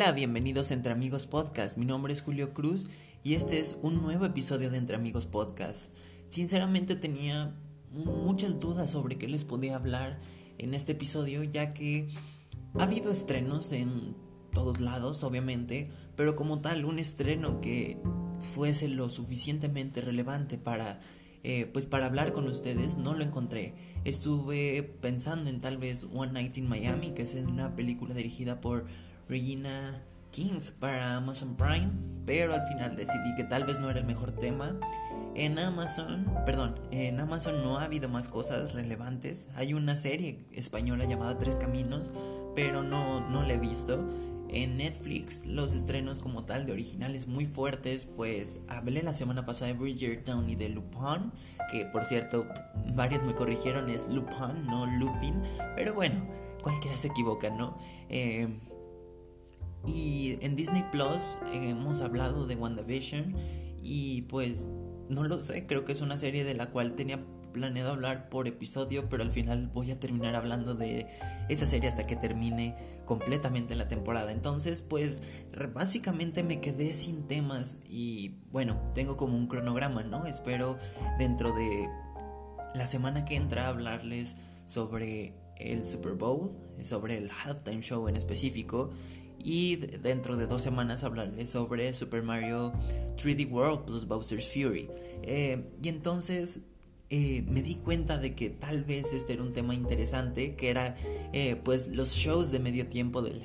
Hola, bienvenidos a Entre Amigos Podcast. Mi nombre es Julio Cruz y este es un nuevo episodio de Entre Amigos Podcast. Sinceramente tenía muchas dudas sobre qué les podía hablar en este episodio, ya que ha habido estrenos en todos lados, obviamente, pero como tal, un estreno que fuese lo suficientemente relevante para eh, pues para hablar con ustedes no lo encontré. Estuve pensando en tal vez One Night in Miami, que es una película dirigida por Regina King para Amazon Prime, pero al final decidí que tal vez no era el mejor tema. En Amazon, perdón, en Amazon no ha habido más cosas relevantes. Hay una serie española llamada Tres Caminos, pero no, no la he visto. En Netflix los estrenos como tal de originales muy fuertes, pues hablé la semana pasada de Bridgerton y de Lupin, que por cierto varios me corrigieron es Lupin, no Lupin, pero bueno, cualquiera se equivoca, ¿no? Eh, y en Disney Plus hemos hablado de WandaVision y pues no lo sé, creo que es una serie de la cual tenía planeado hablar por episodio, pero al final voy a terminar hablando de esa serie hasta que termine completamente la temporada. Entonces, pues básicamente me quedé sin temas y bueno, tengo como un cronograma, ¿no? Espero dentro de la semana que entra hablarles sobre el Super Bowl, sobre el halftime show en específico y dentro de dos semanas hablarles sobre Super Mario 3D World plus Bowser's Fury. Eh, y entonces eh, me di cuenta de que tal vez este era un tema interesante, que era eh, pues los shows de medio tiempo del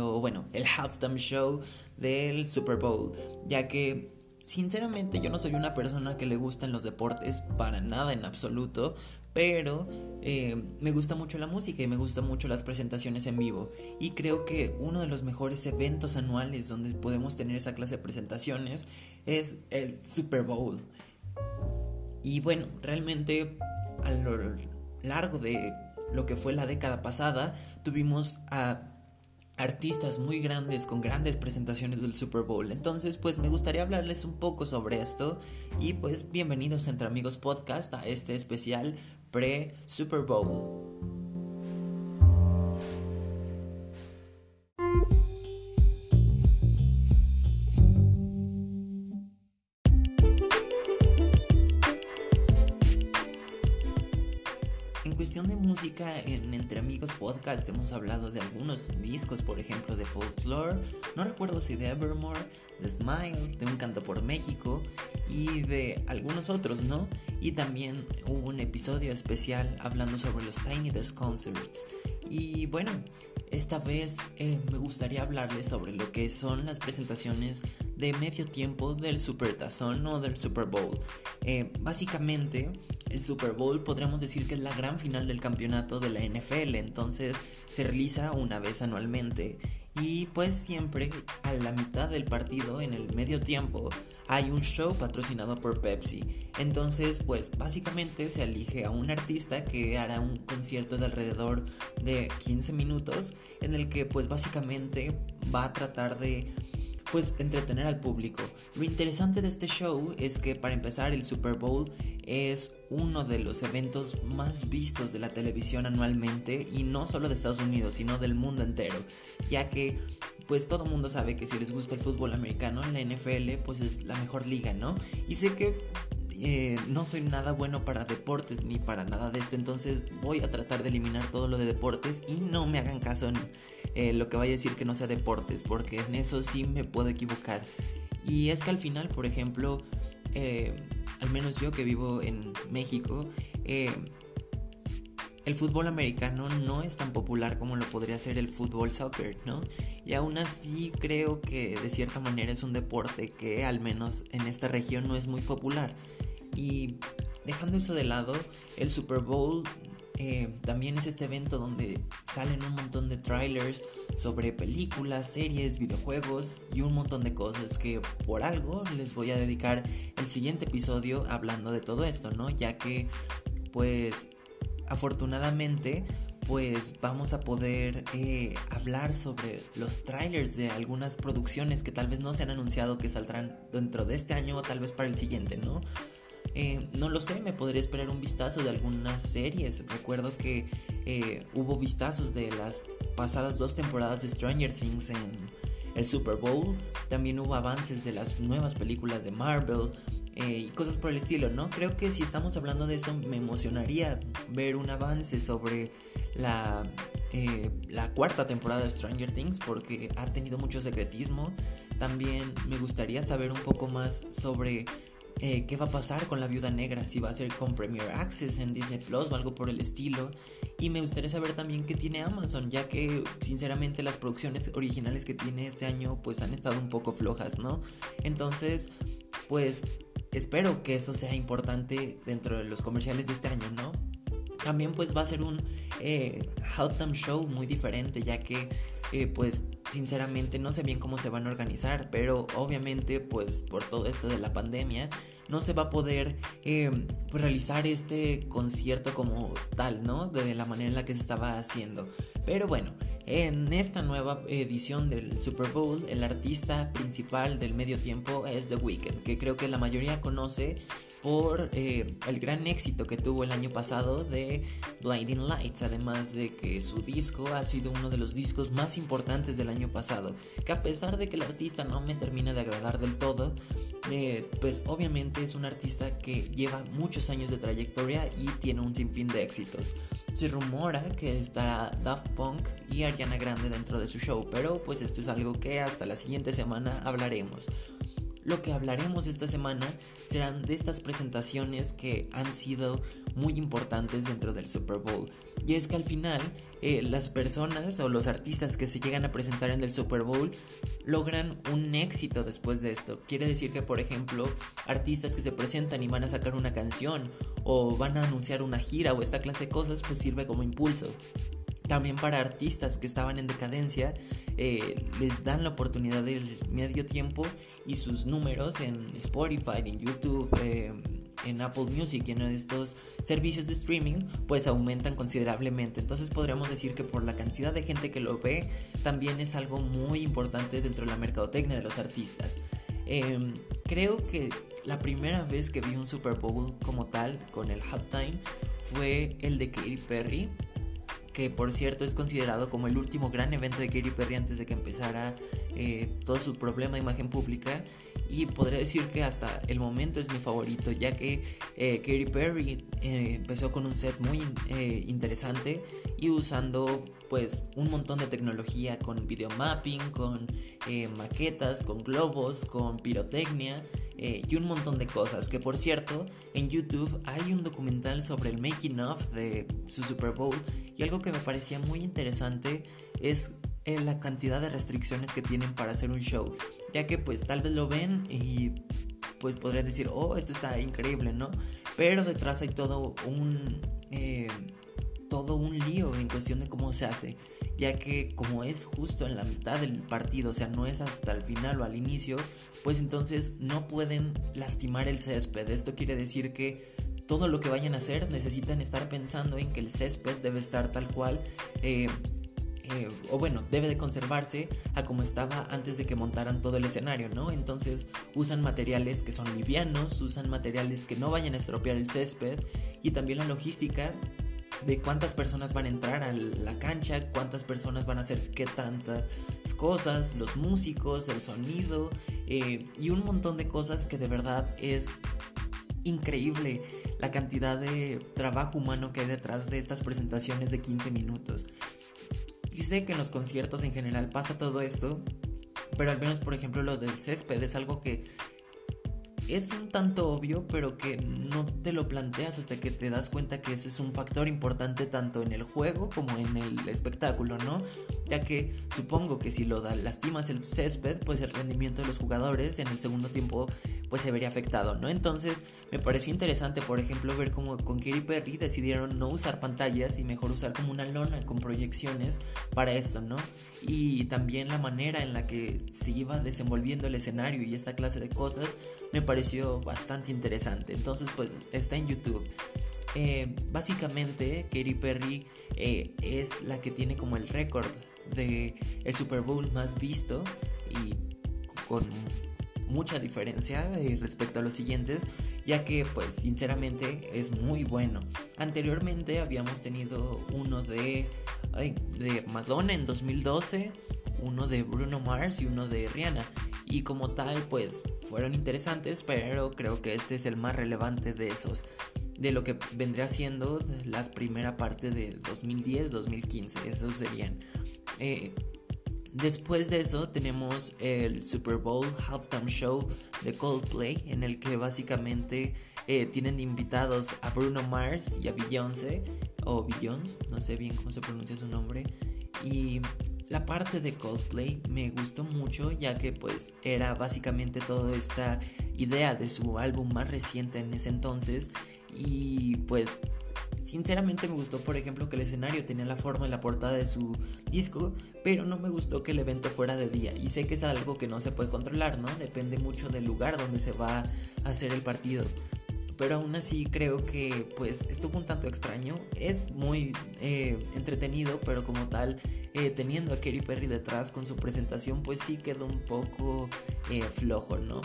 o bueno, el halftime show del Super Bowl, ya que sinceramente yo no soy una persona que le gustan los deportes para nada en absoluto, pero eh, me gusta mucho la música y me gustan mucho las presentaciones en vivo. Y creo que uno de los mejores eventos anuales donde podemos tener esa clase de presentaciones es el Super Bowl. Y bueno, realmente a lo largo de lo que fue la década pasada, tuvimos a artistas muy grandes con grandes presentaciones del Super Bowl. Entonces, pues me gustaría hablarles un poco sobre esto y pues bienvenidos Entre Amigos Podcast a este especial pre-Super Bowl. Cuestión de música, en Entre Amigos Podcast hemos hablado de algunos discos, por ejemplo, de Folklore, no recuerdo si de Evermore, de Smile, de Un Canto por México y de algunos otros, ¿no? Y también hubo un episodio especial hablando sobre los Tiny Desk Concerts. Y bueno, esta vez eh, me gustaría hablarles sobre lo que son las presentaciones de medio tiempo del Super Tazón o del Super Bowl. Eh, básicamente, el Super Bowl podríamos decir que es la gran final del campeonato de la NFL, entonces se realiza una vez anualmente y pues siempre a la mitad del partido, en el medio tiempo, hay un show patrocinado por Pepsi. Entonces, pues básicamente se elige a un artista que hará un concierto de alrededor de 15 minutos en el que pues básicamente va a tratar de pues entretener al público. Lo interesante de este show es que para empezar el Super Bowl es uno de los eventos más vistos de la televisión anualmente y no solo de Estados Unidos, sino del mundo entero, ya que pues todo mundo sabe que si les gusta el fútbol americano, la NFL pues es la mejor liga, ¿no? Y sé que eh, no soy nada bueno para deportes ni para nada de esto, entonces voy a tratar de eliminar todo lo de deportes y no me hagan caso en eh, lo que vaya a decir que no sea deportes, porque en eso sí me puedo equivocar. Y es que al final, por ejemplo, eh, al menos yo que vivo en México, el fútbol americano no es tan popular como lo podría ser el fútbol soccer, ¿no? Y aún así creo que de cierta manera es un deporte que al menos en esta región no es muy popular. Y dejando eso de lado, el Super Bowl eh, también es este evento donde salen un montón de trailers sobre películas, series, videojuegos y un montón de cosas que por algo les voy a dedicar el siguiente episodio hablando de todo esto, ¿no? Ya que pues afortunadamente pues vamos a poder eh, hablar sobre los trailers de algunas producciones que tal vez no se han anunciado que saldrán dentro de este año o tal vez para el siguiente, ¿no? Eh, no lo sé, me podría esperar un vistazo de algunas series. Recuerdo que eh, hubo vistazos de las pasadas dos temporadas de Stranger Things en, el Super Bowl, también hubo avances de las nuevas películas de Marvel, eh, y cosas por el estilo, ¿no? Creo que si estamos hablando de eso me emocionaría ver un avance sobre la, eh, la cuarta temporada de Stranger Things porque ha tenido mucho secretismo. También me gustaría saber un poco más sobre eh, qué va a pasar con la viuda negra, si va a ser con Premier Access en Disney Plus o algo por el estilo. Y me gustaría saber también qué tiene Amazon, ya que sinceramente las producciones originales que tiene este año pues han estado un poco flojas, ¿no? Entonces, pues espero que eso sea importante dentro de los comerciales de este año, ¿no? También pues va a ser un eh, halftime show muy diferente, ya que eh, pues sinceramente no sé bien cómo se van a organizar, pero obviamente pues por todo esto de la pandemia no se va a poder pues, realizar este concierto como tal, ¿no? De la manera en la que se estaba haciendo. Pero bueno, en esta nueva edición del Super Bowl, el artista principal del medio tiempo es The Weeknd, que creo que la mayoría conoce por eh, el gran éxito que tuvo el año pasado de Blinding Lights, además de que su disco ha sido uno de los discos más importantes del año pasado, que a pesar de que el artista no me termina de agradar del todo, eh, pues obviamente es un artista que lleva muchos años de trayectoria y tiene un sinfín de éxitos. Se rumora que estará Daft Punk y Ariana Grande dentro de su show, pero pues esto es algo que hasta la siguiente semana hablaremos. Lo que hablaremos esta semana serán de estas presentaciones que han sido muy importantes dentro del Super Bowl. Y es que al final eh, las personas o los artistas que se llegan a presentar en el Super Bowl logran un éxito después de esto. Quiere decir que, por ejemplo, artistas que se presentan y van a sacar una canción o van a anunciar una gira o esta clase de cosas, pues sirve como impulso. También para artistas que estaban en decadencia, eh, les dan la oportunidad del medio tiempo y sus números en Spotify, en YouTube, eh, en Apple Music y en estos servicios de streaming, pues aumentan considerablemente. Entonces podríamos decir que por la cantidad de gente que lo ve, también es algo muy importante dentro de la mercadotecnia de los artistas. Em, creo que la primera vez que vi un Super Bowl como tal, con el halftime, fue el de Katy Perry que por cierto es considerado como el último gran evento de Katy Perry antes de que empezara eh, todo su problema de imagen pública. Y podría decir que hasta el momento es mi favorito ya que eh, Katy Perry eh, empezó con un set muy eh, interesante y usando pues un montón de tecnología con videomapping, con maquetas, con globos, con pirotecnia y un montón de cosas. Que por cierto, en YouTube hay un documental sobre el making of de su Super Bowl y algo que me parecía muy interesante es eh, la cantidad de restricciones que tienen para hacer un show. Ya que pues tal vez lo ven y pues podrían decir, oh, esto está increíble, ¿no? Pero detrás hay todo un... Eh, todo un lío en cuestión de cómo se hace, ya que como es justo en la mitad del partido, o sea, no es hasta el final o al inicio, pues entonces no pueden lastimar el césped. Esto quiere decir que todo lo que vayan a hacer necesitan estar pensando en que el césped debe estar tal cual. Eh, eh, o bueno, debe de conservarse a como estaba antes de que montaran todo el escenario, ¿no? Entonces usan materiales que son livianos, usan materiales que no vayan a estropear el césped y también la logística de cuántas personas van a entrar a la cancha, cuántas personas van a hacer qué tantas cosas, los músicos, el sonido eh, y un montón de cosas que de verdad es increíble la cantidad de trabajo humano que hay detrás de estas presentaciones de 15 minutos. Y sé que en los conciertos en general pasa todo esto, pero al menos por ejemplo lo del césped es algo que es un tanto obvio, pero que no te lo planteas hasta que te das cuenta que eso es un factor importante tanto en el juego como en el espectáculo, ¿no? Ya que supongo que si lo lastimas el césped, pues el rendimiento de los jugadores en el segundo tiempo pues se vería afectado, ¿no? Entonces me pareció interesante, por ejemplo, ver cómo con Katy Perry decidieron no usar pantallas y mejor usar como una lona con proyecciones para esto, ¿no? Y también la manera en la que se iba desenvolviendo el escenario y esta clase de cosas me pareció bastante interesante. Entonces, pues está en YouTube. Eh, básicamente, Katy Perry eh, es la que tiene como el récord de el Super Bowl más visto y con mucha diferencia eh, respecto a los siguientes, ya que pues sinceramente es muy bueno. Anteriormente habíamos tenido uno de, de Madonna en 2012, uno de Bruno Mars y uno de Rihanna. Y como tal, pues fueron interesantes, pero creo que este es el más relevante de esos. De lo que vendría siendo la primera parte de 2010-2015. Esos serían. Eh, después de eso tenemos el Super Bowl Halftime Show de Coldplay, en el que básicamente eh, tienen invitados a Bruno Mars y a Beyoncé, o Beyoncé, no sé bien cómo se pronuncia su nombre. Y la parte de Coldplay me gustó mucho ya que pues era básicamente toda esta idea de su álbum más reciente en ese entonces. Y pues sinceramente me gustó por ejemplo que el escenario tenía la forma y la portada de su disco pero no me gustó que el evento fuera de día. Y sé que es algo que no se puede controlar no depende mucho del lugar donde se va a hacer el partido pero aún así creo que pues estuvo un tanto extraño. Es muy eh, entretenido, pero como tal, eh, teniendo a Katy Perry detrás con su presentación, pues sí quedó un poco eh, flojo, ¿no?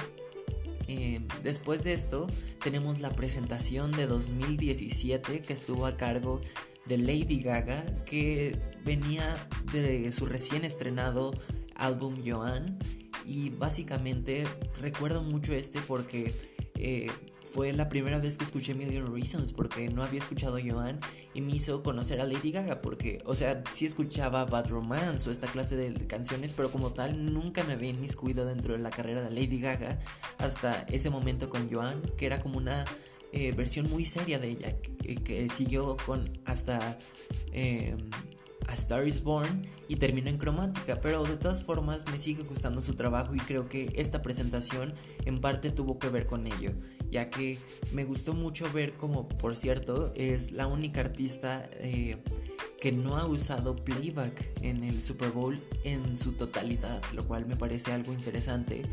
después de esto tenemos la presentación de 2017 que estuvo a cargo de Lady Gaga que venía de su recién estrenado álbum Joan y básicamente recuerdo mucho este porque fue la primera vez que escuché Million Reasons porque no había escuchado a Joan y me hizo conocer a Lady Gaga porque, o sea, sí escuchaba Bad Romance o esta clase de canciones, pero como tal nunca me había inmiscuido dentro de la carrera de Lady Gaga hasta ese momento con Joan, que era como una eh, versión muy seria de ella, que, siguió con hasta... Eh, a Star is Born y terminó en cromática, pero de todas formas me sigue gustando su trabajo y creo que esta presentación en parte tuvo que ver con ello, ya que me gustó mucho ver como, por cierto, es la única artista eh, que no ha usado playback en el Super Bowl en su totalidad, lo cual me parece algo interesante.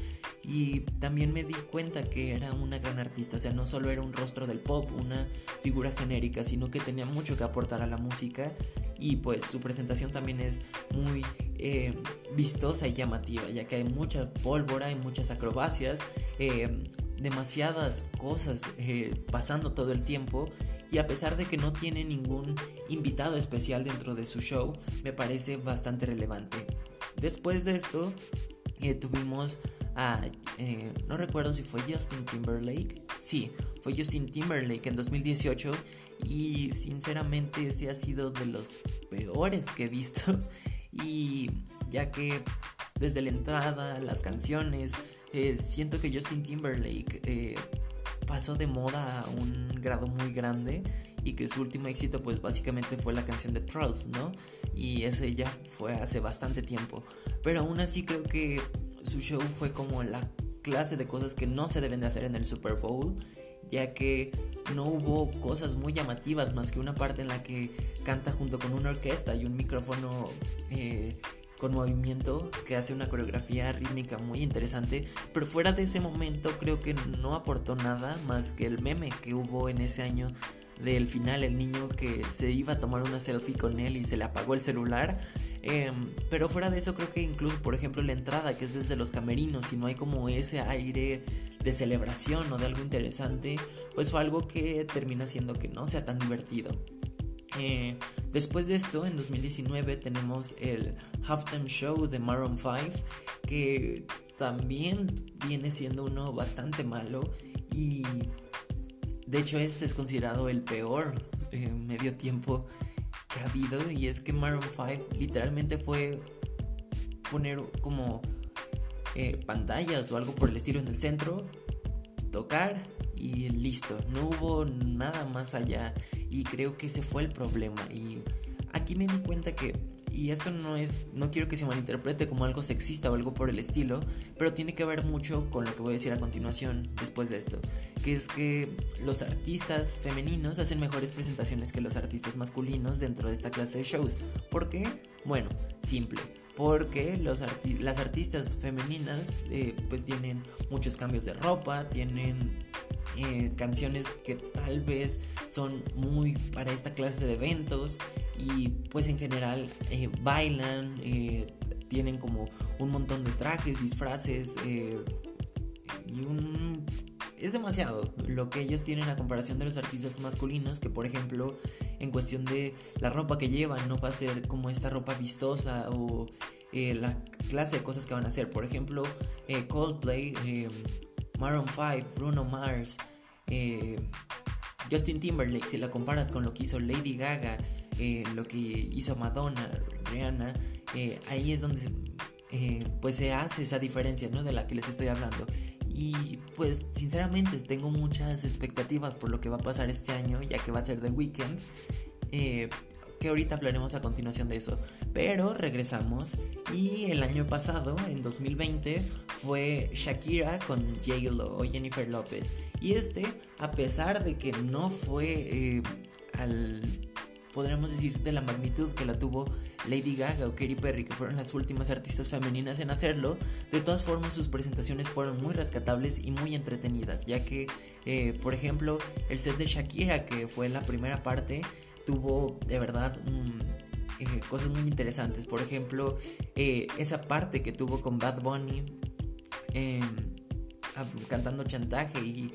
Y también me di cuenta que era una gran artista, o sea, no solo era un rostro del pop, una figura genérica, sino que tenía mucho que aportar a la música y pues su presentación también es muy eh, vistosa y llamativa, ya que hay mucha pólvora y muchas acrobacias, eh, demasiadas cosas eh, pasando todo el tiempo y a pesar de que no tiene ningún invitado especial dentro de su show, me parece bastante relevante. Después de esto, tuvimos a, no recuerdo si fue Justin Timberlake, sí, fue Justin Timberlake en 2018 y sinceramente este ha sido de los peores que he visto y ya que desde la entrada, las canciones, eh, siento que Justin Timberlake pasó de moda a un grado muy grande y que su último éxito pues básicamente fue la canción de Trolls, ¿no? Y ese ya fue hace bastante tiempo. Pero aún así creo que su show fue como la clase de cosas que no se deben de hacer en el Super Bowl, ya que no hubo cosas muy llamativas más que una parte en la que canta junto con una orquesta y un micrófono eh, con movimiento que hace una coreografía rítmica muy interesante, pero fuera de ese momento creo que no aportó nada más que el meme que hubo en ese año del final, el niño que se iba a tomar una selfie con él y se le apagó el celular. Em, pero fuera de eso creo que incluso, por ejemplo, la entrada que es desde los camerinos y no hay como ese aire de celebración o de algo interesante, pues fue algo que termina siendo que no sea tan divertido. Eh, después de esto, en 2019 tenemos el Halftime Show de Maroon 5, que también viene siendo uno bastante malo y de hecho este es considerado el peor eh, medio tiempo que ha habido y es que Maroon 5 literalmente fue poner como eh, pantallas o algo por el estilo en el centro, tocar y listo, no hubo nada más allá y creo que ese fue el problema. Y aquí me di cuenta que y esto no es no quiero que se malinterprete como algo sexista o algo por el estilo, pero tiene que ver mucho con lo que voy a decir a continuación después de esto, que es que los artistas femeninos hacen mejores presentaciones que los artistas masculinos dentro de esta clase de shows. ¿Por qué? Bueno, simple porque los las artistas femeninas eh, pues tienen muchos cambios de ropa, tienen eh, canciones que tal vez son muy para esta clase de eventos y pues en general eh, bailan, tienen como un montón de trajes, disfraces y un es demasiado lo que ellos tienen a comparación de los artistas masculinos, que por ejemplo, en cuestión de la ropa que llevan, no va a ser como esta ropa vistosa o eh, la clase de cosas que van a hacer. Por ejemplo, eh, Coldplay, eh, Maroon 5, Bruno Mars, Justin Timberlake, si la comparas con lo que hizo Lady Gaga, lo que hizo Madonna, Rihanna, ahí es donde pues se hace esa diferencia ¿no? de la que les estoy hablando. Y pues sinceramente tengo muchas expectativas por lo que va a pasar este año, ya que va a ser The Weeknd que ahorita hablaremos a continuación de eso. Pero regresamos y el año pasado, en 2020, fue Shakira con J-Lo o Jennifer López. Y este, a pesar de que no fue eh, al, podríamos decir, de la magnitud que la tuvo Lady Gaga o Katy Perry, que fueron las últimas artistas femeninas en hacerlo, de todas formas sus presentaciones fueron muy rescatables y muy entretenidas, ya que, eh, por ejemplo, el set de Shakira, que fue la primera parte, tuvo de verdad eh, cosas muy interesantes. Por ejemplo, eh, esa parte que tuvo con Bad Bunny em, cantando chantaje y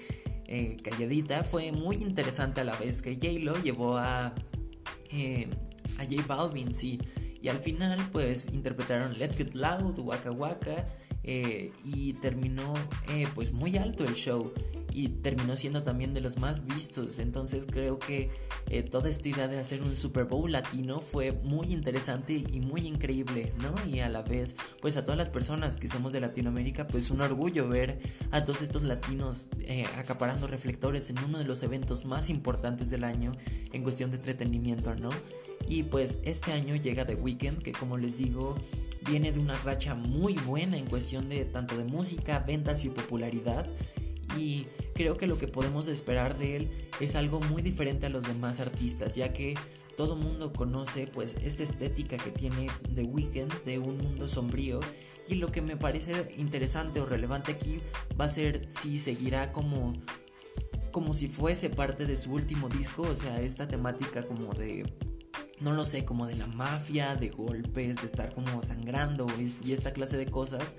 eh, calladita fue muy interesante a la vez que J-Lo llevó a, em, a J Balvin, sí. Y al final, pues interpretaron Let's Get Loud, Waka Waka. Y terminó pues muy alto el show y terminó siendo también de los más vistos. Entonces creo que eh, toda esta idea de hacer un Super Bowl latino fue muy interesante y muy increíble, ¿no? Y a la vez, pues a todas las personas que somos de Latinoamérica, pues un orgullo ver a todos estos latinos eh, acaparando reflectores en uno de los eventos más importantes del año en cuestión de entretenimiento, ¿no? Y pues este año llega The Weeknd, que como les digo, viene de una racha muy buena en cuestión de tanto de música, ventas y popularidad. Y creo que lo que podemos esperar de él es algo muy diferente a los demás artistas, ya que todo mundo conoce pues esta estética que tiene The Weeknd de un mundo sombrío. Y lo que me parece interesante o relevante aquí va a ser si seguirá como como si fuese parte de su último disco, o sea, esta temática como de no lo sé, como de la mafia, de golpes, de estar como sangrando y esta clase de cosas,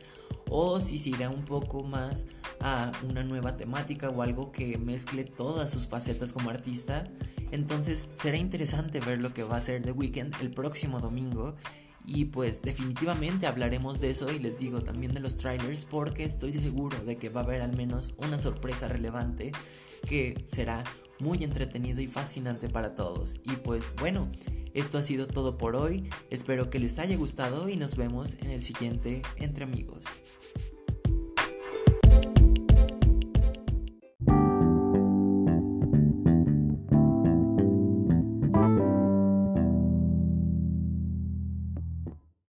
o si se irá un poco más a una nueva temática o algo que mezcle todas sus facetas como artista. Entonces será interesante ver lo que va a hacer The Weeknd el próximo domingo. Y pues definitivamente hablaremos de eso y les digo también de los trailers porque estoy seguro de que va a haber al menos una sorpresa relevante que será muy entretenido y fascinante para todos. Y pues bueno, esto ha sido todo por hoy, espero que les haya gustado y nos vemos en el siguiente Entre Amigos.